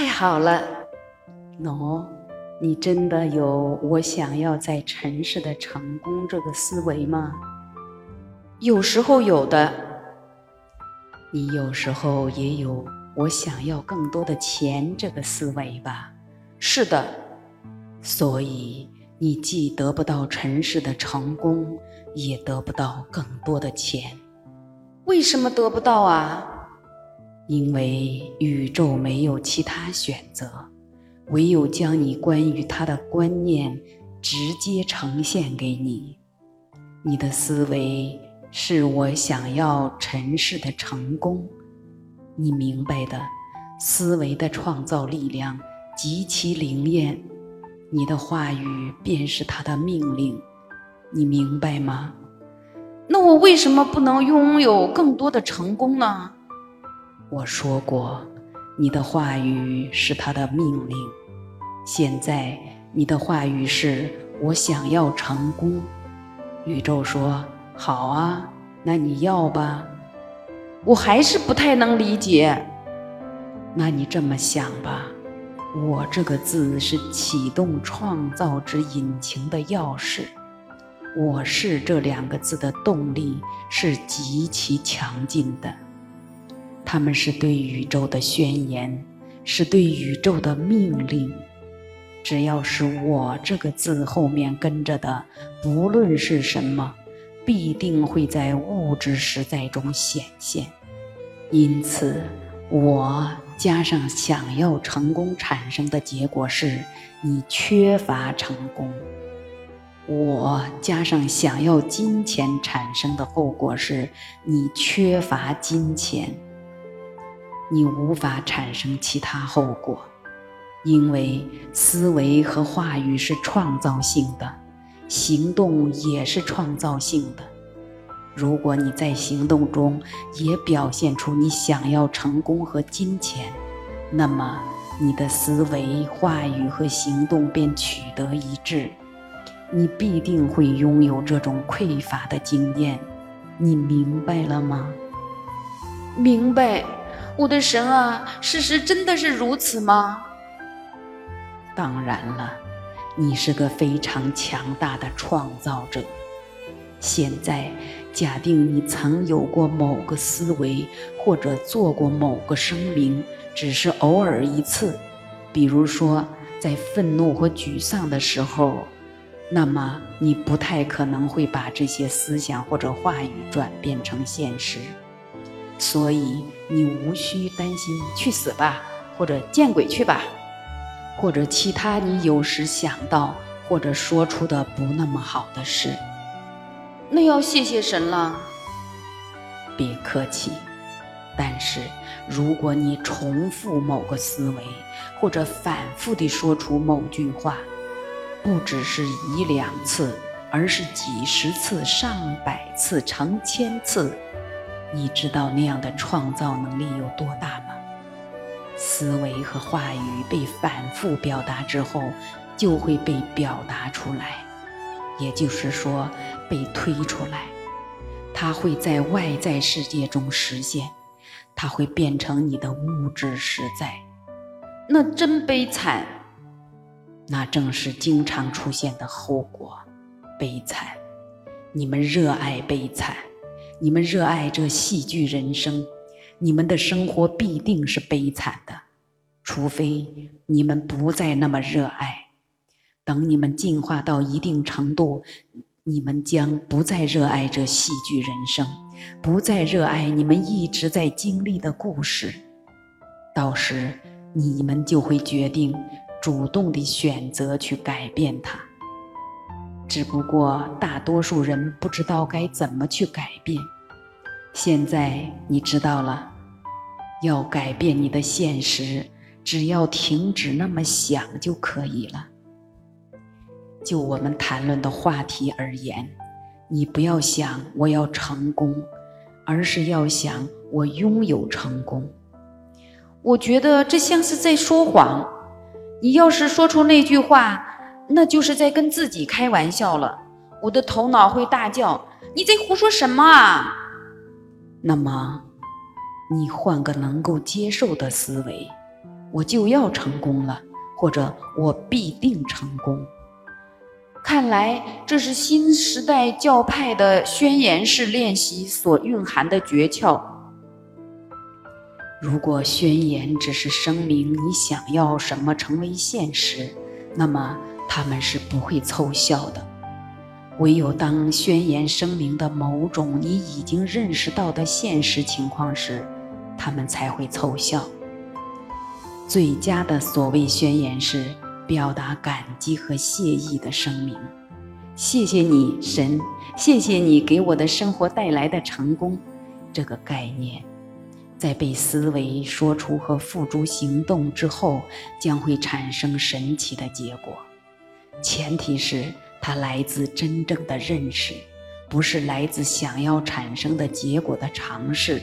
太好了，喏，你真的有我想要在尘世的成功这个思维吗？有时候有的。你有时候也有我想要更多的钱这个思维吧？是的。所以你既得不到尘世的成功，也得不到更多的钱。为什么得不到啊？因为宇宙没有其他选择，唯有将你关于他的观念直接呈现给你。你的思维是我想要尘世的成功，你明白的。思维的创造力量极其灵验，你的话语便是他的命令，你明白吗？那我为什么不能拥有更多的成功呢？我说过，你的话语是他的命令。现在你的话语是我想要成功。宇宙说：“好啊，那你要吧。”我还是不太能理解。那你这么想吧，我这个字是启动创造之引擎的钥匙。我是这两个字的动力是极其强劲的。他们是对宇宙的宣言，是对宇宙的命令。只要是我这个字后面跟着的，不论是什么，必定会在物质实在中显现。因此，我加上想要成功产生的结果是你缺乏成功；我加上想要金钱产生的后果是你缺乏金钱。你无法产生其他后果，因为思维和话语是创造性的，行动也是创造性的。如果你在行动中也表现出你想要成功和金钱，那么你的思维、话语和行动便取得一致，你必定会拥有这种匮乏的经验。你明白了吗？明白。我的神啊，事实真的是如此吗？当然了，你是个非常强大的创造者。现在，假定你曾有过某个思维，或者做过某个声明，只是偶尔一次，比如说在愤怒或沮丧的时候，那么你不太可能会把这些思想或者话语转变成现实。所以你无需担心去死吧，或者见鬼去吧，或者其他你有时想到或者说出的不那么好的事。那要谢谢神了。别客气。但是如果你重复某个思维，或者反复地说出某句话，不只是一两次，而是几十次、上百次、成千次。你知道那样的创造能力有多大吗？思维和话语被反复表达之后，就会被表达出来，也就是说被推出来。它会在外在世界中实现，它会变成你的物质实在。那真悲惨。那正是经常出现的后果，悲惨。你们热爱悲惨。你们热爱这戏剧人生，你们的生活必定是悲惨的，除非你们不再那么热爱。等你们进化到一定程度，你们将不再热爱这戏剧人生，不再热爱你们一直在经历的故事。到时，你们就会决定主动地选择去改变它。只不过大多数人不知道该怎么去改变。现在你知道了，要改变你的现实，只要停止那么想就可以了。就我们谈论的话题而言，你不要想我要成功，而是要想我拥有成功。我觉得这像是在说谎。你要是说出那句话。那就是在跟自己开玩笑了。我的头脑会大叫：“你在胡说什么啊？”那么，你换个能够接受的思维，我就要成功了，或者我必定成功。看来这是新时代教派的宣言式练习所蕴含的诀窍。如果宣言只是声明你想要什么成为现实，那么他们是不会凑效的。唯有当宣言声明的某种你已经认识到的现实情况时，他们才会凑效。最佳的所谓宣言是表达感激和谢意的声明。谢谢你，神，谢谢你给我的生活带来的成功。这个概念。在被思维说出和付诸行动之后，将会产生神奇的结果。前提是它来自真正的认识，不是来自想要产生的结果的尝试，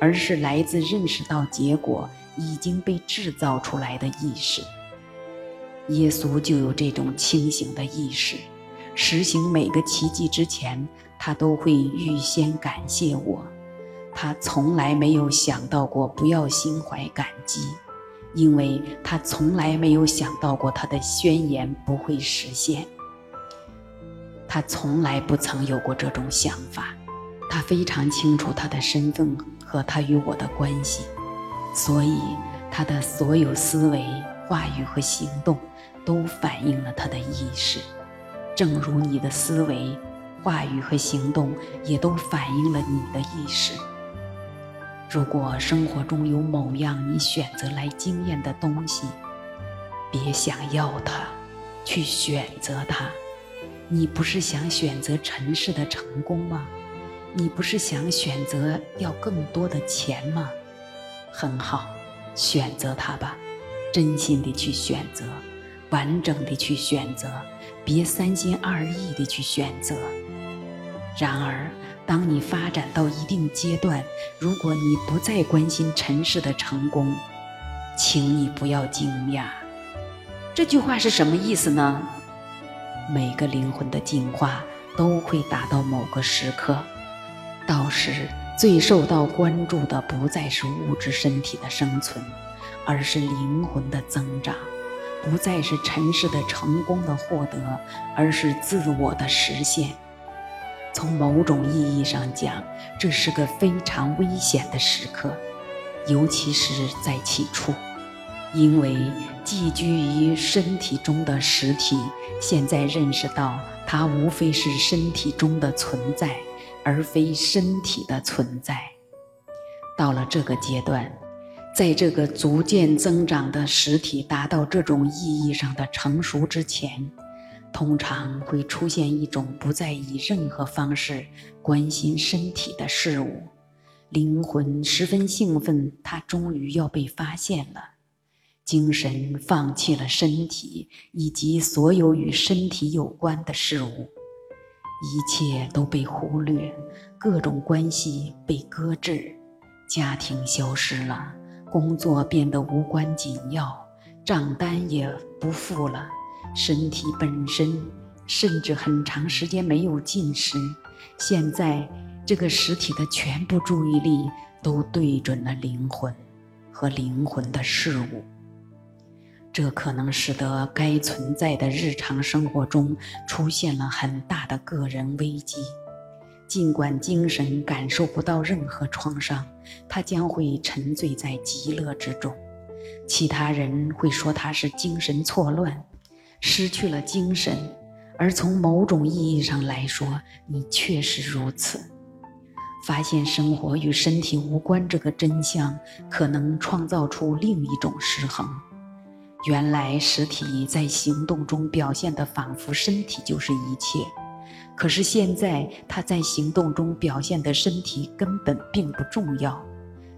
而是来自认识到结果已经被制造出来的意识。耶稣就有这种清醒的意识，实行每个奇迹之前，他都会预先感谢我。他从来没有想到过不要心怀感激，因为他从来没有想到过他的宣言不会实现。他从来不曾有过这种想法。他非常清楚他的身份和他与我的关系，所以他的所有思维、话语和行动都反映了他的意识，正如你的思维、话语和行动也都反映了你的意识。如果生活中有某样你选择来经验的东西，别想要它，去选择它。你不是想选择尘世的成功吗？你不是想选择要更多的钱吗？很好，选择它吧，真心的去选择，完整的去选择，别三心二意的去选择。然而。当你发展到一定阶段，如果你不再关心尘世的成功，请你不要惊讶。这句话是什么意思呢？每个灵魂的进化都会达到某个时刻，到时最受到关注的不再是物质身体的生存，而是灵魂的增长；不再是尘世的成功的获得，而是自我的实现。从某种意义上讲，这是个非常危险的时刻，尤其是在起初，因为寄居于身体中的实体现在认识到，它无非是身体中的存在，而非身体的存在。到了这个阶段，在这个逐渐增长的实体达到这种意义上的成熟之前。通常会出现一种不再以任何方式关心身体的事物，灵魂十分兴奋，它终于要被发现了。精神放弃了身体以及所有与身体有关的事物，一切都被忽略，各种关系被搁置，家庭消失了，工作变得无关紧要，账单也不付了。身体本身甚至很长时间没有进食，现在这个实体的全部注意力都对准了灵魂和灵魂的事物，这可能使得该存在的日常生活中出现了很大的个人危机。尽管精神感受不到任何创伤，他将会沉醉在极乐之中。其他人会说他是精神错乱。失去了精神，而从某种意义上来说，你确实如此。发现生活与身体无关这个真相，可能创造出另一种失衡。原来实体在行动中表现的仿佛身体就是一切，可是现在它在行动中表现的身体根本并不重要。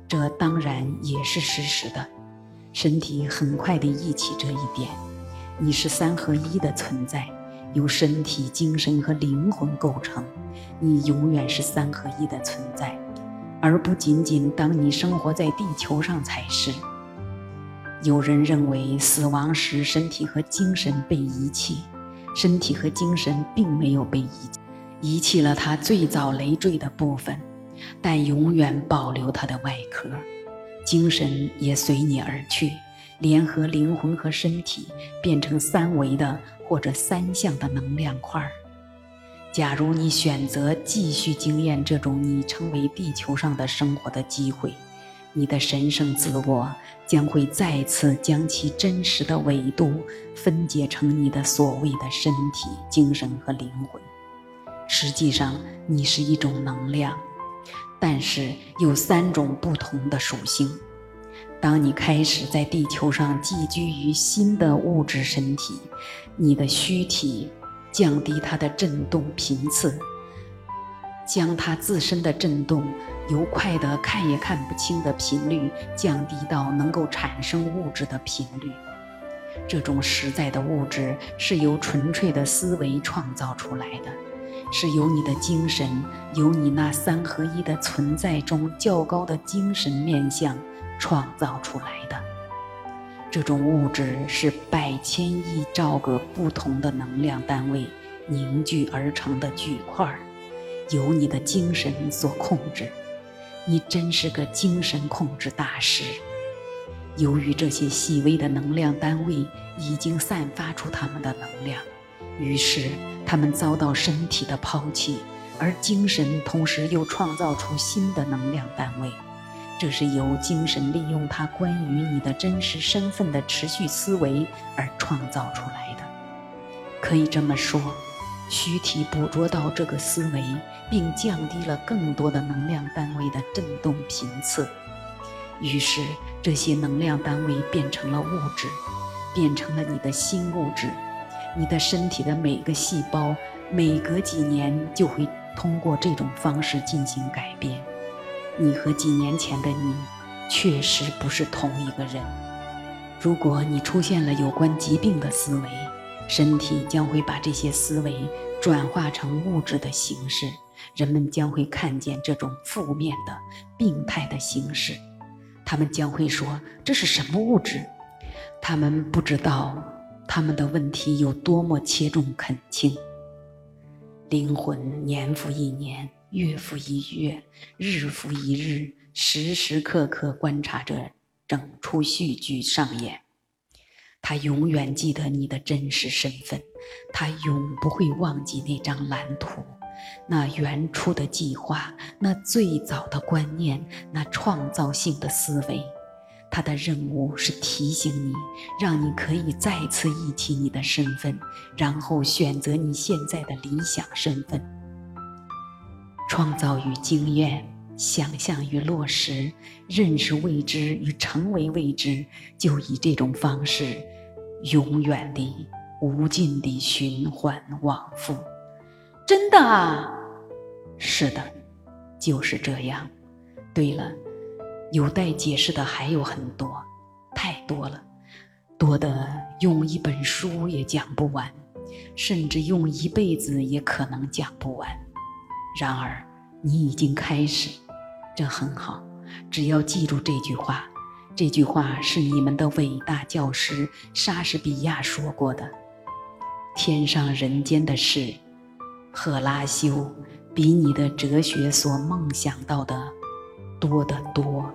这当然也是事实的。身体很快地忆起这一点。你是三合一的存在，由身体、精神和灵魂构成。你永远是三合一的存在，而不仅仅当你生活在地球上才是。有人认为死亡时身体和精神被遗弃，身体和精神并没有被遗弃，遗弃了它最早累赘的部分，但永远保留它的外壳。精神也随你而去。联合灵魂和身体，变成三维的或者三相的能量块儿。假如你选择继续经验这种你称为地球上的生活的机会，你的神圣自我将会再次将其真实的维度分解成你的所谓的身体、精神和灵魂。实际上，你是一种能量，但是有三种不同的属性。当你开始在地球上寄居于新的物质身体，你的躯体。降低它的振动频次，将它自身的振动由快的看也看不清的频率降低到能够产生物质的频率。这种实在的物质是由纯粹的思维创造出来的，是由你的精神，由你那三合一的存在中较高的精神面相创造出来的。这种物质是百千亿兆个不同的能量单位凝聚而成的巨块，由你的精神所控制。你真是个精神控制大师。由于这些细微的能量单位已经散发出它们的能量，于是它们遭到身体的抛弃，而精神同时又创造出新的能量单位。这是由精神利用它关于你的真实身份的持续思维而创造出来的。可以这么说，躯体捕捉到这个思维，并降低了更多的能量单位的振动频次，于是这些能量单位变成了物质，变成了你的新物质。你的身体的每个细胞，每隔几年就会通过这种方式进行改变。你和几年前的你确实不是同一个人。如果你出现了有关疾病的思维，身体将会把这些思维转化成物质的形式，人们将会看见这种负面的、病态的形式。他们将会说：“这是什么物质？”他们不知道他们的问题有多么切中恳请。灵魂年复一年。月复一月，日复一日，时时刻刻观察着整出戏剧上演。他永远记得你的真实身份，他永不会忘记那张蓝图，那原初的计划，那最早的观念，那创造性的思维。他的任务是提醒你，让你可以再次忆起你的身份，然后选择你现在的理想身份。创造与经验，想象与落实，认识未知与成为未知，就以这种方式，永远的、无尽的循环往复。真的啊？是的，就是这样。对了，有待解释的还有很多，太多了，多的用一本书也讲不完，甚至用一辈子也可能讲不完。然而，你已经开始，这很好。只要记住这句话，这句话是你们的伟大教师莎士比亚说过的：“天上人间的事，赫拉修，比你的哲学所梦想到的多得多。”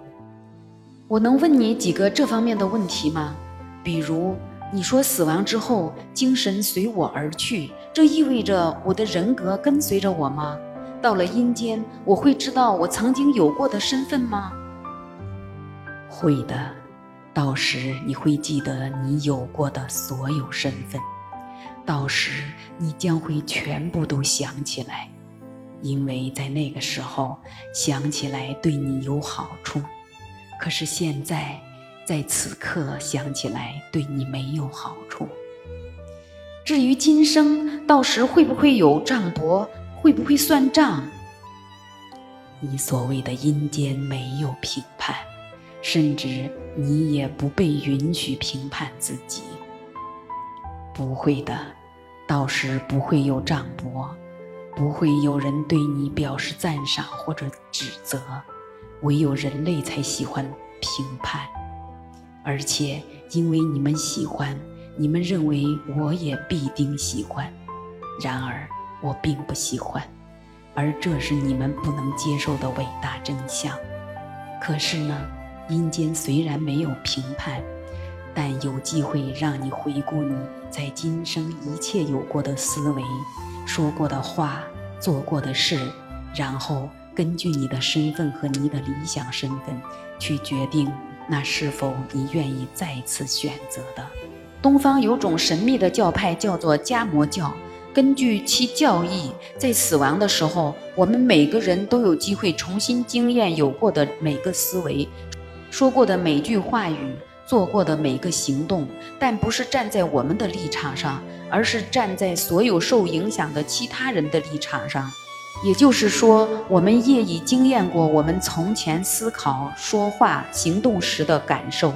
我能问你几个这方面的问题吗？比如，你说死亡之后精神随我而去，这意味着我的人格跟随着我吗？到了阴间，我会知道我曾经有过的身份吗？会的，到时你会记得你有过的所有身份，到时你将会全部都想起来，因为在那个时候想起来对你有好处。可是现在，在此刻想起来对你没有好处。至于今生，到时会不会有账簿？会不会算账？你所谓的阴间没有评判，甚至你也不被允许评判自己。不会的，到时不会有账簿，不会有人对你表示赞赏或者指责，唯有人类才喜欢评判。而且，因为你们喜欢，你们认为我也必定喜欢。然而。我并不喜欢，而这是你们不能接受的伟大真相。可是呢，阴间虽然没有评判，但有机会让你回顾你在今生一切有过的思维、说过的话、做过的事，然后根据你的身份和你的理想身份去决定，那是否你愿意再次选择的。东方有种神秘的教派叫做迦摩教，根据其教义，在死亡的时候，我们每个人都有机会重新经验有过的每个思维、说过的每句话语。做过的每个行动，但不是站在我们的立场上，而是站在所有受影响的其他人的立场上。也就是说，我们业已经验过我们从前思考、说话、行动时的感受。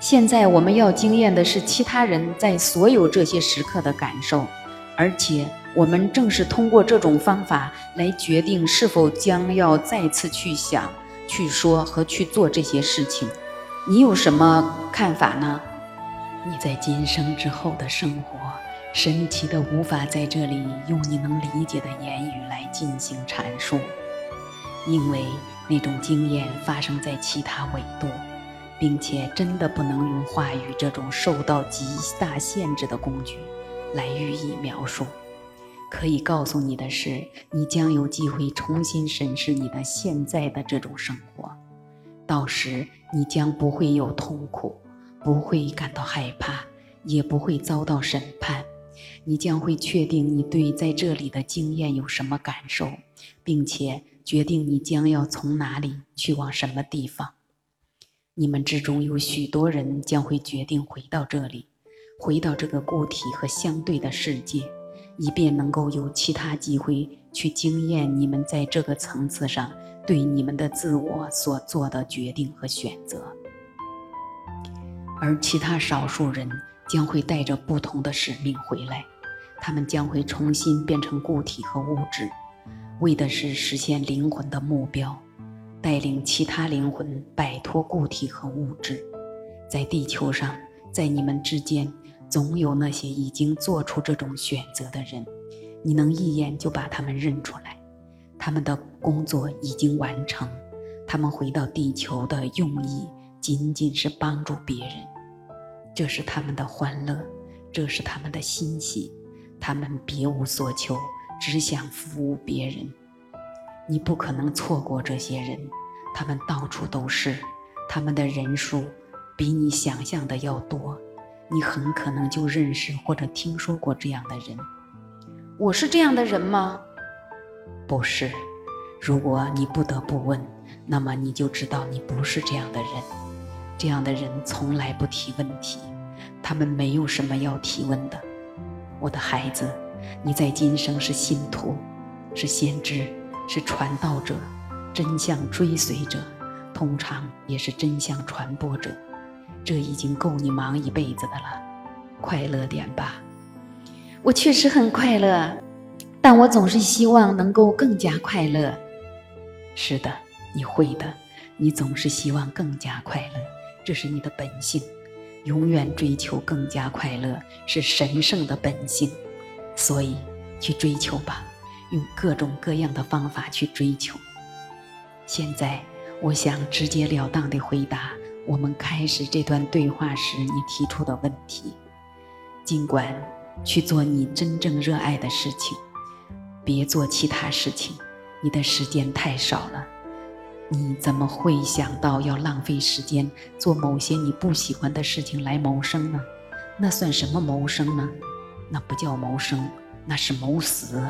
现在我们要经验的是其他人在所有这些时刻的感受，而且我们正是通过这种方法来决定是否将要再次去想、去说和去做这些事情。你有什么看法呢？你在今生之后的生活，神奇的无法在这里用你能理解的言语来进行阐述，因为那种经验发生在其他维度，并且真的不能用话语这种受到极大限制的工具来予以描述。可以告诉你的是，你将有机会重新审视你的现在的这种生活。到时，你将不会有痛苦，不会感到害怕，也不会遭到审判。你将会确定你对在这里的经验有什么感受，并且决定你将要从哪里去往什么地方。你们之中有许多人将会决定回到这里，回到这个固体和相对的世界，以便能够有其他机会去经验你们在这个层次上。对你们的自我所做的决定和选择，而其他少数人将会带着不同的使命回来，他们将会重新变成固体和物质，为的是实现灵魂的目标，带领其他灵魂摆脱固体和物质。在地球上，在你们之间，总有那些已经做出这种选择的人，你能一眼就把他们认出来。他们的工作已经完成，他们回到地球的用意仅仅是帮助别人，这是他们的欢乐，这是他们的欣喜，他们别无所求，只想服务别人。你不可能错过这些人，他们到处都是，他们的人数比你想象的要多，你很可能就认识或者听说过这样的人。我是这样的人吗？不是，如果你不得不问，那么你就知道你不是这样的人。这样的人从来不提问题，他们没有什么要提问的。我的孩子，你在今生是信徒，是先知，是传道者，真相追随者，通常也是真相传播者。这已经够你忙一辈子的了，快乐点吧。我确实很快乐。但我总是希望能够更加快乐。是的，你会的。你总是希望更加快乐，这是你的本性。永远追求更加快乐是神圣的本性，所以去追求吧，用各种各样的方法去追求。现在，我想直截了当地回答我们开始这段对话时你提出的问题。尽管去做你真正热爱的事情。别做其他事情，你的时间太少了。你怎么会想到要浪费时间做某些你不喜欢的事情来谋生呢？那算什么谋生呢？那不叫谋生，那是谋死。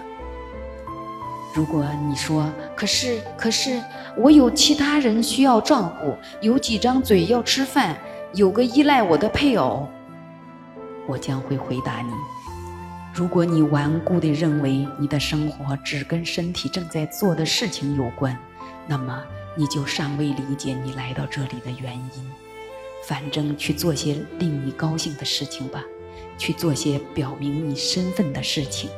如果你说，可是，可是我有其他人需要照顾，有几张嘴要吃饭，有个依赖我的配偶，我将会回答你。如果你顽固地认为你的生活只跟身体正在做的事情有关，那么你就尚未理解你来到这里的原因。反正去做些令你高兴的事情吧，去做些表明你身份的事情，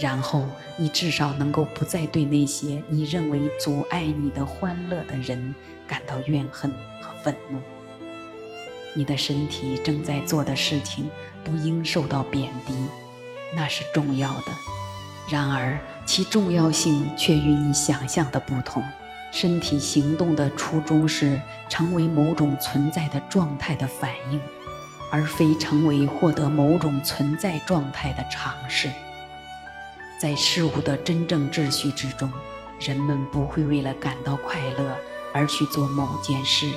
然后你至少能够不再对那些你认为阻碍你的欢乐的人感到怨恨和愤怒。你的身体正在做的事情不应受到贬低。那是重要的，然而其重要性却与你想象的不同。身体行动的初衷是成为某种存在的状态的反应，而非成为获得某种存在状态的尝试。在事物的真正秩序之中，人们不会为了感到快乐而去做某件事，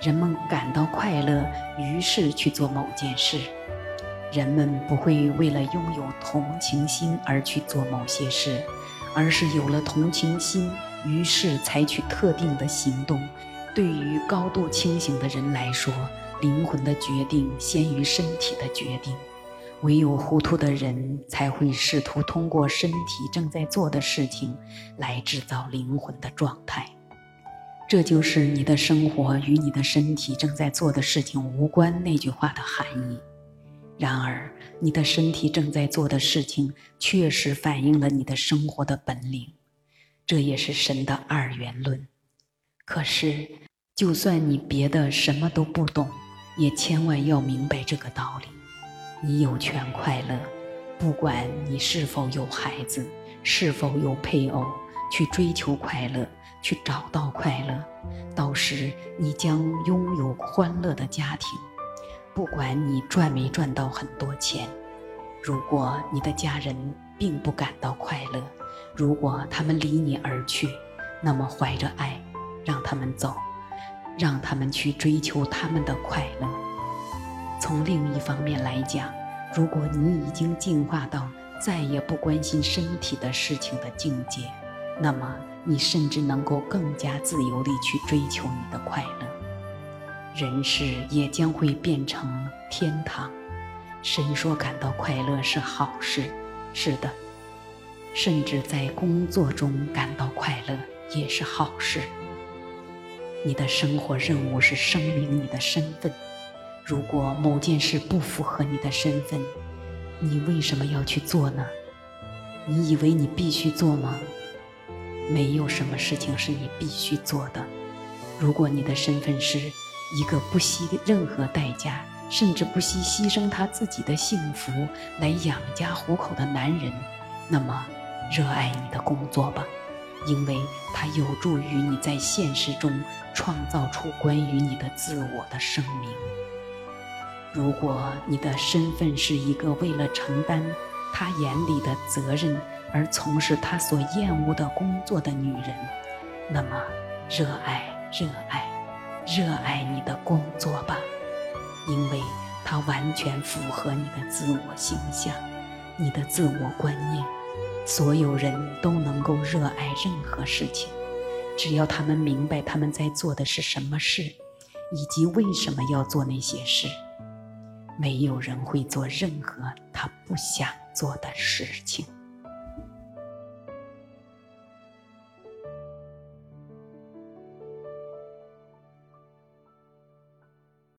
人们感到快乐，于是去做某件事。人们不会为了拥有同情心而去做某些事，而是有了同情心，于是采取特定的行动。对于高度清醒的人来说，灵魂的决定先于身体的决定。唯有糊涂的人才会试图通过身体正在做的事情来制造灵魂的状态。这就是你的生活与你的身体正在做的事情无关那句话的含义。然而，你的身体正在做的事情确实反映了你的生活的本领，这也是神的二元论。可是，就算你别的什么都不懂，也千万要明白这个道理：你有权快乐，不管你是否有孩子，是否有配偶，去追求快乐，去找到快乐，到时你将拥有欢乐的家庭。不管你赚没赚到很多钱，如果你的家人并不感到快乐，如果他们离你而去，那么怀着爱，让他们走，让他们去追求他们的快乐。从另一方面来讲，如果你已经进化到再也不关心身体的事情的境界，那么你甚至能够更加自由地去追求你的快乐。人世也将会变成天堂。神说感到快乐是好事，是的，甚至在工作中感到快乐也是好事。你的生活任务是声明你的身份。如果某件事不符合你的身份，你为什么要去做呢？你以为你必须做吗？没有什么事情是你必须做的。如果你的身份是……一个不惜任何代价，甚至不惜牺牲他自己的幸福来养家糊口的男人，那么，热爱你的工作吧，因为它有助于你在现实中创造出关于你的自我的声明。如果你的身份是一个为了承担他眼里的责任而从事他所厌恶的工作的女人，那么，热爱，热爱。热爱你的工作吧，因为它完全符合你的自我形象、你的自我观念。所有人都能够热爱任何事情，只要他们明白他们在做的是什么事，以及为什么要做那些事。没有人会做任何他不想做的事情。